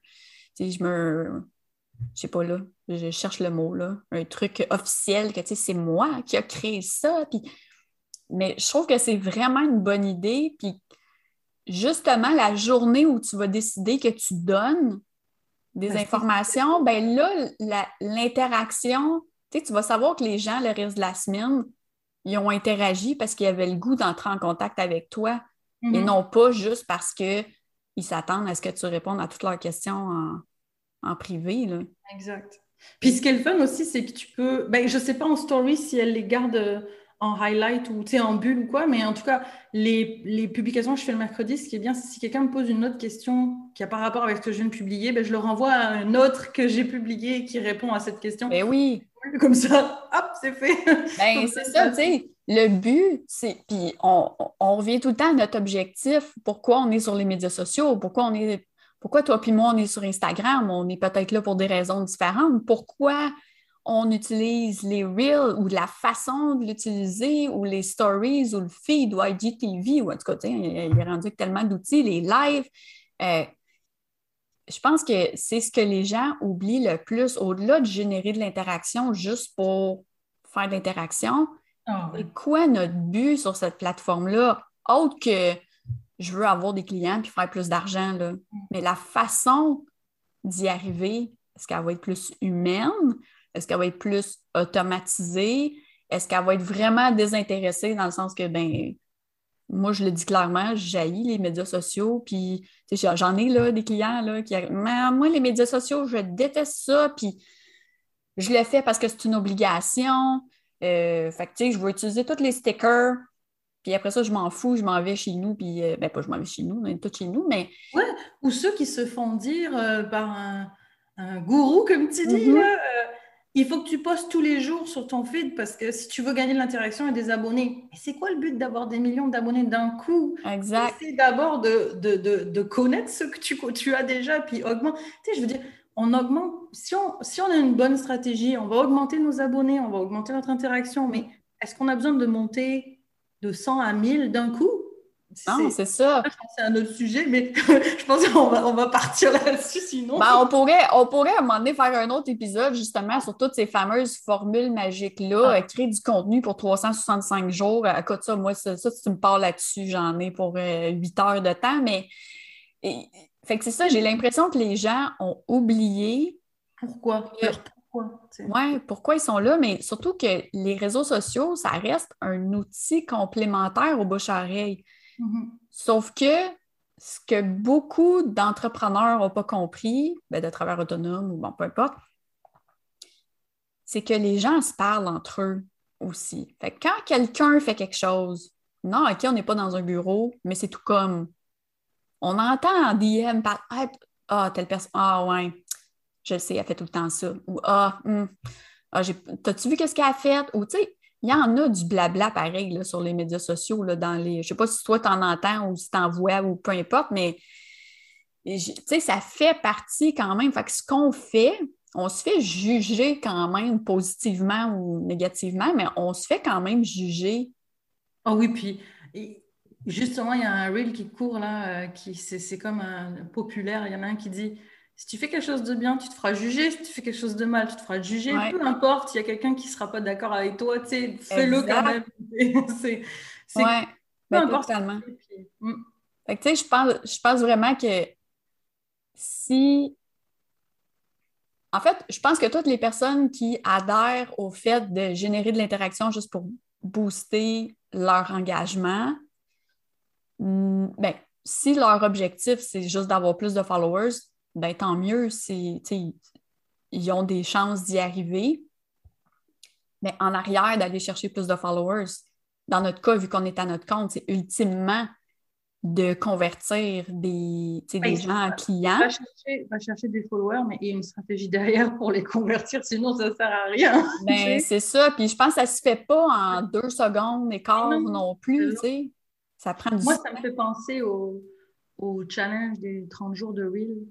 Tu sais, je me. Je sais pas là, je cherche le mot là, un truc officiel que tu sais, c'est moi qui a créé ça. Puis mais je trouve que c'est vraiment une bonne idée. Puis justement, la journée où tu vas décider que tu donnes des informations, ben là, l'interaction, tu, sais, tu vas savoir que les gens, le reste de la semaine, ils ont interagi parce qu'ils avaient le goût d'entrer en contact avec toi et Mhm. non pas juste parce qu'ils s'attendent à ce que tu répondes à toutes leurs questions en, en privé. Là. Exact. Puis ce qui est le fun aussi, c'est que tu peux. Ben, je sais pas en story si elle les garde euh, en highlight ou tu sais, en bulle ou quoi, mais en tout cas, les, les publications que je fais le mercredi, ce qui est bien, c'est si quelqu'un me pose une autre question qui a pas rapport avec ce que je viens de publier, ben, je le renvoie à un autre que j'ai publié qui répond à cette question. Ben oui, Comme ça, hop, c'est fait. ben c'est ça, tu sais. Le but, c'est. Puis on, on- revient tout le temps à notre objectif. Pourquoi on est sur les médias sociaux? Pourquoi on est. Pourquoi toi puis moi, on est sur Instagram? On est peut-être là pour des raisons différentes. Pourquoi on utilise les Reels ou la façon de l'utiliser ou les stories ou le feed ou IGTV ou en tout cas, tu sais, il est rendu avec tellement d'outils, les lives. Euh, je pense que c'est ce que les gens oublient le plus, au-delà de générer de l'interaction juste pour faire de l'interaction. Ouais. C'est quoi notre but sur cette plateforme-là, autre que je veux avoir des clients puis faire plus d'argent, là? Mais la façon d'y arriver, est-ce qu'elle va être plus humaine? Est-ce qu'elle va être plus automatisée? Est-ce qu'elle va être vraiment désintéressée dans le sens que, ben, moi, je le dis clairement, j'haïs les médias sociaux, puis tu sais, j'en ai là, des clients là, qui arrivent, Mais moi, les médias sociaux, je déteste ça, puis je le fais parce que c'est une obligation. Euh, fait que, tu sais, je veux utiliser tous les stickers, puis après ça, je m'en fous, je m'en vais chez nous, puis, euh, ben, pas je m'en vais chez nous, on est tous chez nous, mais Ou ceux qui se font dire euh, par un, un gourou, comme tu dis, Mhm. là, il faut que tu postes tous les jours sur ton feed parce que si tu veux gagner de l'interaction et des abonnés, mais c'est quoi le but d'avoir des millions d'abonnés d'un coup? exact. C'est d'abord de, de, de, de connaître ce que tu, tu as déjà, puis augmente. Tu sais, je veux dire, on augmente, si on, si on a une bonne stratégie, on va augmenter nos abonnés, on va augmenter notre interaction, mais est-ce qu'on a besoin de monter de 100 à 1000 d'un coup? Non, c'est ça. que c'est un autre sujet, mais je pense qu'on va, on va partir là-dessus sinon. Ben, on, pourrait, on pourrait à un moment donné faire un autre épisode justement sur toutes ces fameuses formules magiques-là, Ah. euh, créer du contenu pour 365 jours. À côté de ça, moi, ça, si tu me parles là-dessus, j'en ai pour euh, 8 heures de temps. Mais et- fait que c'est ça, j'ai l'impression que les gens ont oublié Pourquoi? Pourquoi? ouais, pourquoi ils sont là, mais surtout que les réseaux sociaux, ça reste un outil complémentaire au Mhm. Sauf que ce que beaucoup d'entrepreneurs n'ont pas compris, ben, de travailleurs autonomes ou bon, peu importe, c'est que les gens se parlent entre eux aussi. Fait que quand quelqu'un fait quelque chose, non, OK, on n'est pas dans un bureau, mais c'est tout comme. On entend en DM par Ah, ah, telle personne, ah ouais, je le sais, elle fait tout le temps ça. Ou Ah, hum, ah, t'as-tu vu qu'est-ce qu'elle a fait? Ou tu sais, il y en a du blabla pareil sur les médias sociaux, là, dans les. Je sais pas si toi t'en entends ou si t'en vois ou peu importe, mais ça fait partie quand même. Fait que ce qu'on fait, on se fait juger quand même positivement ou négativement, mais on se fait quand même juger. Ah oui, puis justement, il y a un reel qui court là, euh, qui c'est c'est comme un populaire. Il y en a un qui dit si tu fais quelque chose de bien, tu te feras juger. Si tu fais quelque chose de mal, tu te feras juger. Ouais. Peu importe, il y a quelqu'un qui sera pas d'accord avec toi, tu sais, fais-le quand même. C'est c'est- Ouais, peu ben, importe. totalement. Puis, mm, Fait que, tu sais, je pense, je pense vraiment que si. En fait, je pense que toutes les personnes qui adhèrent au fait de générer de l'interaction juste pour booster leur engagement, hmm, ben, si leur objectif, c'est juste d'avoir plus de followers, ben, tant mieux. c'est- Ils ont des chances d'y arriver. Mais en arrière, d'aller chercher plus de followers, dans notre cas, vu qu'on est à notre compte, c'est ultimement de convertir des, des gens en clients. va chercher, va chercher des followers, mais il y a une stratégie derrière pour les convertir, sinon ça sert à rien. Ben, c'est ça. Puis je pense que ça se fait pas en deux secondes et quart Non, non plus. Ça prend du Moi, ça me fait penser au, au challenge des 30 jours de Reel.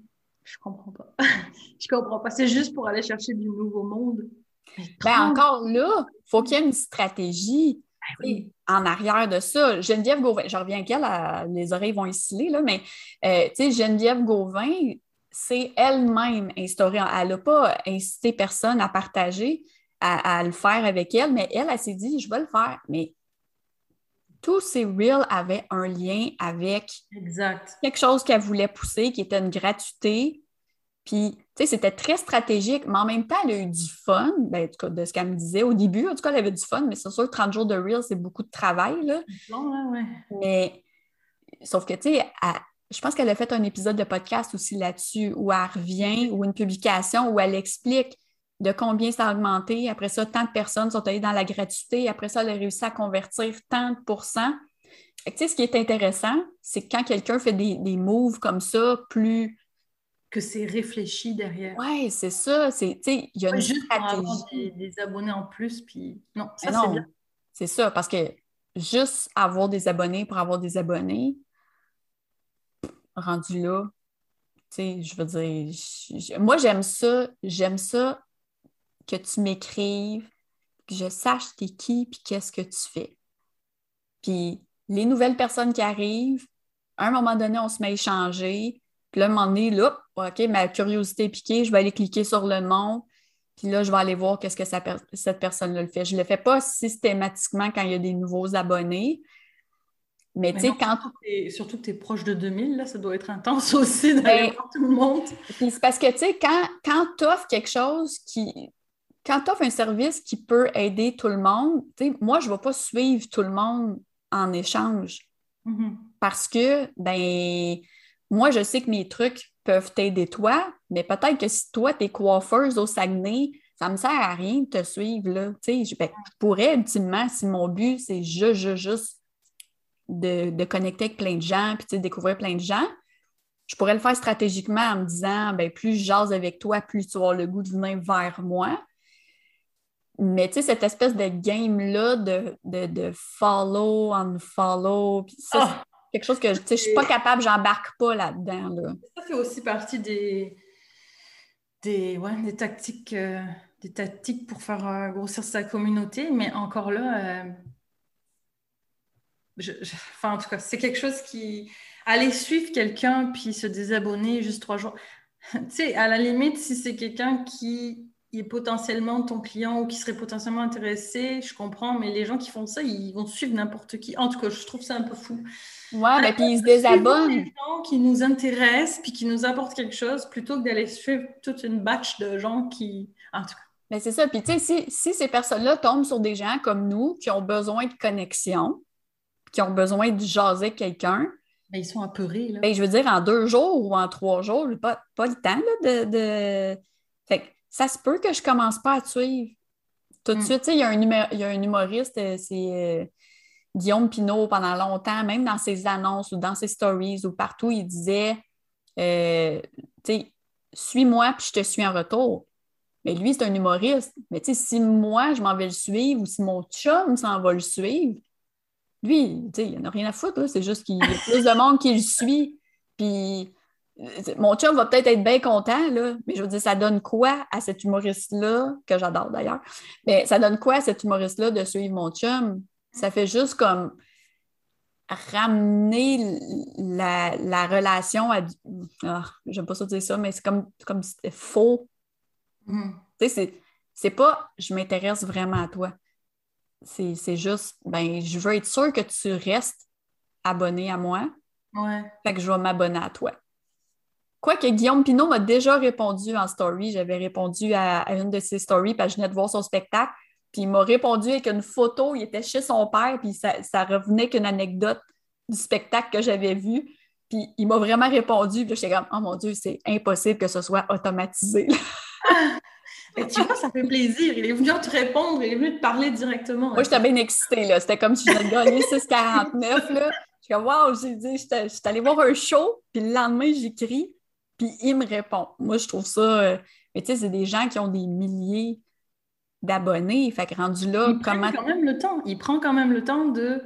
Je comprends pas. je comprends pas. C'est juste pour aller chercher du nouveau monde. Ben, 30 encore là, il faut qu'il y ait une stratégie Ben oui. en arrière de ça. Geneviève Gauvin, je reviens avec elle, à- les oreilles vont esciller, là, mais euh, tu sais, Geneviève Gauvin, c'est elle-même instauré. Elle n'a pas incité personne à partager, à, à le faire avec elle, mais elle, elle s'est dit, je vais le faire. Mais tous ces reels avaient un lien avec Exact. quelque chose qu'elle voulait pousser, qui était une gratuité. Puis, tu sais, c'était très stratégique, mais en même temps, elle a eu du fun, ben, en tout cas, de ce qu'elle me disait au début. En tout cas, elle avait du fun, mais c'est sûr que 30 jours de Reel, c'est beaucoup de travail, là. Bon, ouais, Mais, sauf que, tu sais, je pense qu'elle a fait un épisode de podcast aussi là-dessus où elle revient, ou une publication où elle explique de combien ça a augmenté. Après ça, tant de personnes sont allées dans la gratuité. Après ça, elle a réussi à convertir tant de pourcents. tu sais, ce qui est intéressant, c'est quand quelqu'un fait des, des moves comme ça, plus que c'est réfléchi derrière. Oui, c'est ça. C'est, il y a une juste stratégie. Des, des, abonnés en plus, puis non, ça c'est bien. C'est ça, parce que juste avoir des abonnés pour avoir des abonnés, rendu là, tu sais, je veux dire, moi j'aime ça, j'aime ça que tu m'écrives, que je sache t'es qui, puis qu'est-ce que tu fais. Puis les nouvelles personnes qui arrivent, à un moment donné, on se met à échanger, puis là, à un moment donné, là, OK, ma curiosité est piquée, je vais aller cliquer sur le nom. Puis là, je vais aller voir qu'est-ce que cette personne-là le fait. Je ne le fais pas systématiquement quand il y a des nouveaux abonnés. Mais, tu sais, quand. Surtout que tu es proche de 2000, là, ça doit être intense aussi d'aller ben, voir tout le monde. Puis c'est parce que, tu sais, quand, quand tu offres quelque chose qui. Quand tu offres un service qui peut aider tout le monde, tu moi, je ne vais pas suivre tout le monde en échange. Mm-hmm. Parce que, ben, moi, je sais que mes trucs peuvent t'aider toi, mais peut-être que si toi, tu es coiffeuse au Saguenay, ça ne me sert à rien de te suivre. Là. Je, ben, je pourrais, ultimement, si mon but, c'est juste, juste, juste de, connecter avec plein de gens, puis découvrir plein de gens, je pourrais le faire stratégiquement en me disant, ben, plus je jase avec toi, plus tu vas le goût de venir vers moi. Mais tu sais, cette espèce de game-là de, de, de follow, unfollow, puis ça, ah! quelque chose que je ne suis pas capable, j'embarque pas là-dedans. Là. Ça fait aussi partie des, des, ouais, des tactiques. Euh, des tactiques pour faire euh, grossir sa communauté, mais encore là, euh, enfin, en tout cas, c'est quelque chose qui. Aller suivre quelqu'un puis se désabonner juste trois jours. tu sais, à la limite, si c'est quelqu'un qui est potentiellement ton client ou qui serait potentiellement intéressé, je comprends, mais les gens qui font ça, ils vont suivre n'importe qui. En tout cas, je trouve ça un peu fou. Ouais, mais puis ils se désabonnent. Des gens qui nous intéressent puis qui nous apportent quelque chose plutôt que d'aller suivre toute une batch de gens qui. En tout cas. Mais c'est ça. Puis tu sais, si, si, ces personnes-là tombent sur des gens comme nous qui ont besoin de connexion, qui ont besoin de jaser quelqu'un. Ben, ils sont apeurés. Là. Ben, je veux dire, en deux jours ou en trois jours, pas, pas le temps là, de. de... Fait que ça se peut que je commence pas à te suivre. Tout de hmm. suite, il y, a un il y a un humoriste, euh, c'est. Euh, Guillaume Pinault, pendant longtemps, même dans ses annonces ou dans ses stories ou partout, il disait euh, Suis-moi, puis je te suis en retour. Mais lui, c'est un humoriste. Mais si moi, je m'en vais le suivre ou si mon chum s'en va le suivre, lui, il n'en a rien à foutre. C'est juste qu'il y a plus de monde qui le suit. Puis mon chum va peut-être être bien content, là, mais je veux dire, ça donne quoi à cet humoriste-là, que j'adore d'ailleurs, mais ça donne quoi à cet humoriste-là de suivre mon chum? Ça fait juste comme ramener la, relation à. Oh, J'aime pas ça dire ça, mais c'est comme, comme si c'était faux. Mm. Tu sais, c'est pas je m'intéresse vraiment à toi. C'est juste, ben, je veux être sûre que tu restes abonné à moi. Ouais. Fait que je vais m'abonner à toi. Quoique Guillaume Pinot m'a déjà répondu en story. J'avais répondu à, à, une de ses stories parce que je venais de voir son spectacle. Puis il m'a répondu avec une photo, il était chez son père, puis ça, revenait qu'une anecdote du spectacle que j'avais vu. Puis il m'a vraiment répondu, puis j'étais comme, oh mon Dieu, c'est impossible que ce soit automatisé. Mais tu vois, ça fait plaisir. Il est venu te répondre, il est venu te parler directement. Moi, j'étais bien excitée, là. C'était comme si j'avais gagné 6,49, là. Je suis comme, wow, j'ai dit, je suis allée voir un show, puis le lendemain, j'écris, puis il me répond. Moi, je trouve ça. Euh, mais tu sais, c'est des gens qui ont des milliers d'abonnés. Fait que rendu là, il comment. Prend quand même le temps. Il prend quand même le temps de,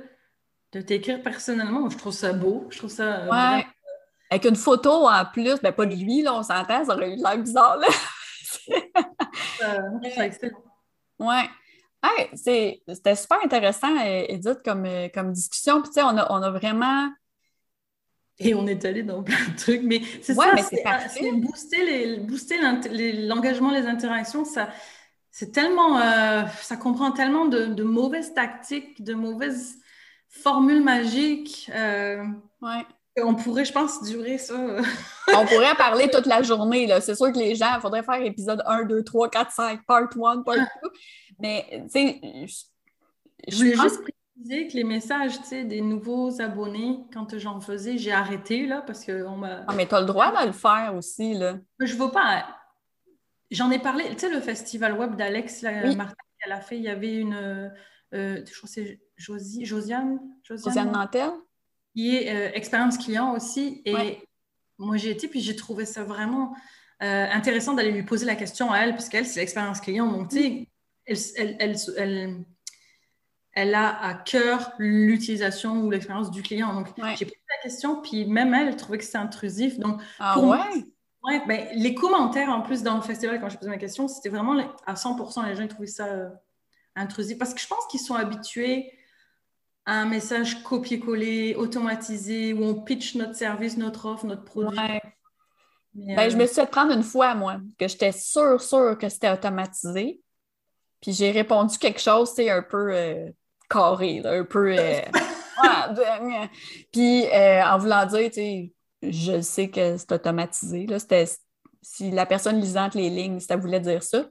de t'écrire personnellement. Je trouve ça beau. Je trouve ça. Euh, ouais. Avec une photo en plus, ben pas de lui, là, on s'entend, ça aurait eu l'air bizarre. Là. c'est excellent. Ouais. c'était super intéressant, euh, Edith, comme, euh, comme discussion. Puis, tu sais, on a, on a vraiment. Et on est allé dans plein de trucs, mais c'est ouais, ça, c'est booster l'engagement, les, les interactions, ça, c'est tellement, euh, ça comprend tellement de, mauvaises tactiques, de mauvaises formules magiques. Euh, ouais. On pourrait, je pense, durer ça. on pourrait parler toute la journée. C'est sûr que les gens, il faudrait faire épisode 1, 2, 3, 4, 5, part 1, part 2. Mais, tu sais, je voulais juste préciser que les messages, tu sais, des nouveaux abonnés, quand j'en faisais, j'ai arrêté, là, parce qu'on m'a... Ah, mais tu as le droit de le faire aussi, là. Je ne veux pas... J'en ai parlé, tu sais, le festival web d'Alex oui. Martin qu'elle a fait, il y avait une... Euh, je crois que c'est Josie, Josiane, Josiane, Nantel? Qui est euh, expérience client aussi. Et moi, j'ai été, puis j'ai trouvé ça vraiment euh, intéressant d'aller lui poser la question à elle, puisqu'elle, c'est l'expérience client. Donc, tu sais, elle, elle, elle, elle, a à cœur l'utilisation ou l'expérience du client. Donc, j'ai posé la question, puis même elle, elle trouvait que c'était intrusif. Donc, ah pour ouais? ouais ben, les commentaires, en plus, dans le festival, quand j'ai posé ma question, c'était vraiment à 100%, les gens trouvaient ça euh, intrusif. Parce que je pense qu'ils sont habitués un message copier-coller, automatisé, où on pitch notre service, notre offre, notre produit. Ben, je me suis fait prendre une fois, moi, que j'étais sûre, sûre que c'était automatisé. Puis j'ai répondu quelque chose, c'est un peu euh, carré, un peu. Euh, puis euh, en voulant dire, je sais que c'est automatisé. Là, si la personne lisant les lignes, ça voulait dire ça.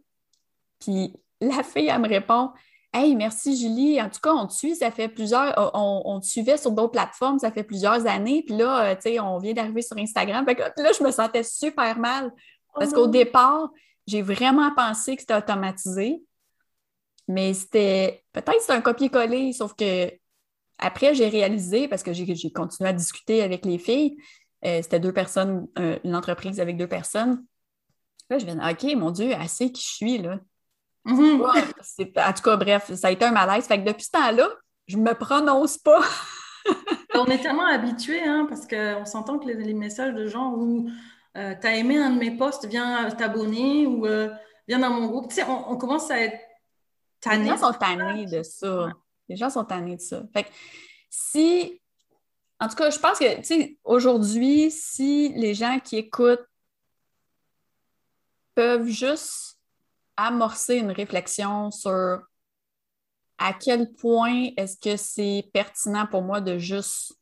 Puis la fille, elle me répond Hey, merci Julie. En tout cas, on te suit, ça fait plusieurs. On, te suivait sur d'autres plateformes, ça fait plusieurs années. Puis là, euh, tu sais, on vient d'arriver sur Instagram. Fait que là, je me sentais super mal. Parce qu'au oh départ, j'ai vraiment pensé que c'était automatisé. Mais c'était. Peut-être c'est un copier-coller, sauf que après, j'ai réalisé, parce que j'ai continué à discuter avec les filles, euh, c'était deux personnes, une entreprise avec deux personnes. Là, je me OK, mon Dieu, assez qui je suis, là. Mhm. en tout cas, bref, ça a été un malaise. Fait que depuis ce temps-là, je ne me prononce pas. on est tellement habitués, hein, parce qu'on s'entend que les, messages de gens où euh, tu as aimé un de mes posts, viens t'abonner ou euh, viens dans mon groupe. Tu sais, on, commence à être. Les gens sont tannés de ça. Les gens sont tannés de ça. Fait que si. En tout cas, je pense que, tu sais, aujourd'hui, si les gens qui écoutent peuvent juste amorcer une réflexion sur à quel point est-ce que c'est pertinent pour moi de juste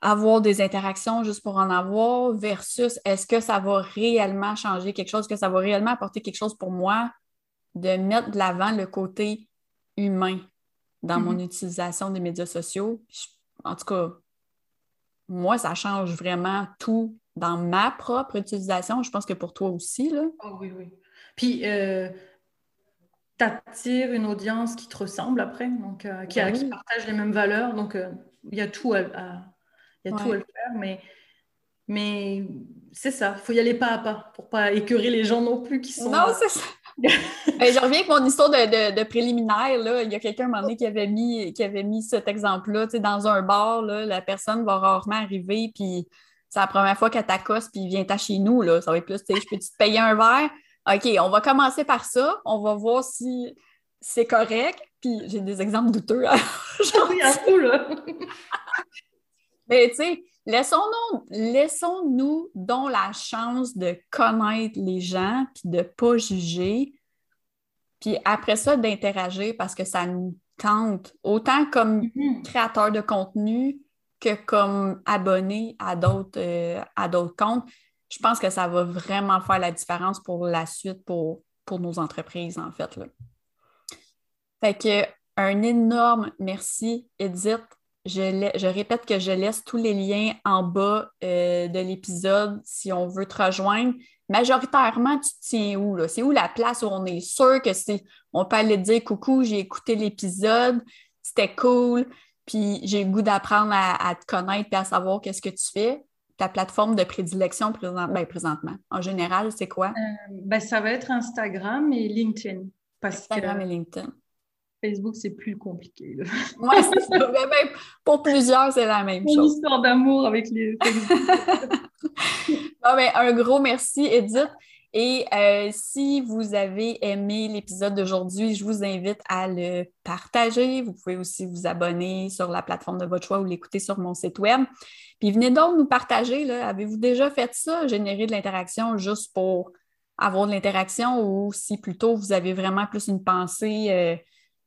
avoir des interactions juste pour en avoir versus est-ce que ça va réellement changer quelque chose, que ça va réellement apporter quelque chose pour moi de mettre de l'avant le côté humain dans mon mm-hmm. utilisation des médias sociaux. En tout cas, moi, ça change vraiment tout dans ma propre utilisation. Je pense que pour toi aussi. Là. Oh, oui, oui. Puis, euh, tu attires une audience qui te ressemble après, donc euh, qui, ben partage les mêmes valeurs. Donc, euh, il y a tout à, y a tout à le faire. Mais, mais c'est ça, il faut y aller pas à pas pour pas écœurer les gens non plus qui sont. Non, c'est ça. Je reviens avec mon histoire de, de, préliminaire. Là. Il y a quelqu'un un moment donné qui avait mis, qui avait mis cet exemple-là. Dans un bar, là, la personne va rarement arriver, puis c'est la première fois qu'elle t'accoste, puis vient à chez nous. Là. Ça va être plus, je peux te payer un verre? OK, on va commencer par ça. On va voir si c'est correct. Puis j'ai des exemples douteux. J'en ai fou, là. Mais tu sais, laissons-nous laissons donc la chance de connaître les gens, puis de ne pas juger. Puis après ça, d'interagir parce que ça nous tente, autant comme mm-hmm. créateur de contenu que comme abonné à d'autres euh, comptes je pense que ça va vraiment faire la différence pour la suite pour, pour nos entreprises, en fait. Là. Fait que un énorme merci, Edith. Je, je, répète que je laisse tous les liens en bas euh, de l'épisode si on veut te rejoindre. Majoritairement, tu te tiens où? C'est où la place où on est sûr que c'est. On peut aller te dire coucou, j'ai écouté l'épisode, c'était cool, puis j'ai le goût d'apprendre à, à, te connaître et à savoir qu'est-ce que tu fais ta plateforme de prédilection ben, présentement? En général, c'est quoi? Euh, ben, ça va être Instagram et LinkedIn. Instagram et LinkedIn. Facebook, c'est plus compliqué. Oui, c'est ça. Ben, ben, pour plusieurs, c'est la même chose. Une histoire d'amour avec les un gros merci, Edith. Et euh, si vous avez aimé l'épisode d'aujourd'hui, je vous invite à le partager. Vous pouvez aussi vous abonner sur la plateforme de votre choix ou l'écouter sur mon site web. Puis venez donc nous partager. Avez-vous déjà fait ça, générer de l'interaction juste pour avoir de l'interaction ou si plutôt vous avez vraiment plus une pensée euh,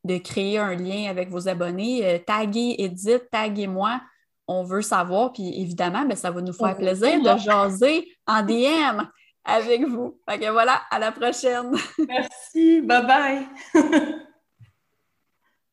de créer un lien avec vos abonnés, euh, taguez Edith, taguez-moi. on veut savoir. Puis évidemment, ben, ça va nous faire plaisir de jaser en DM avec vous. Fait que voilà, à la prochaine. Merci. Bye bye.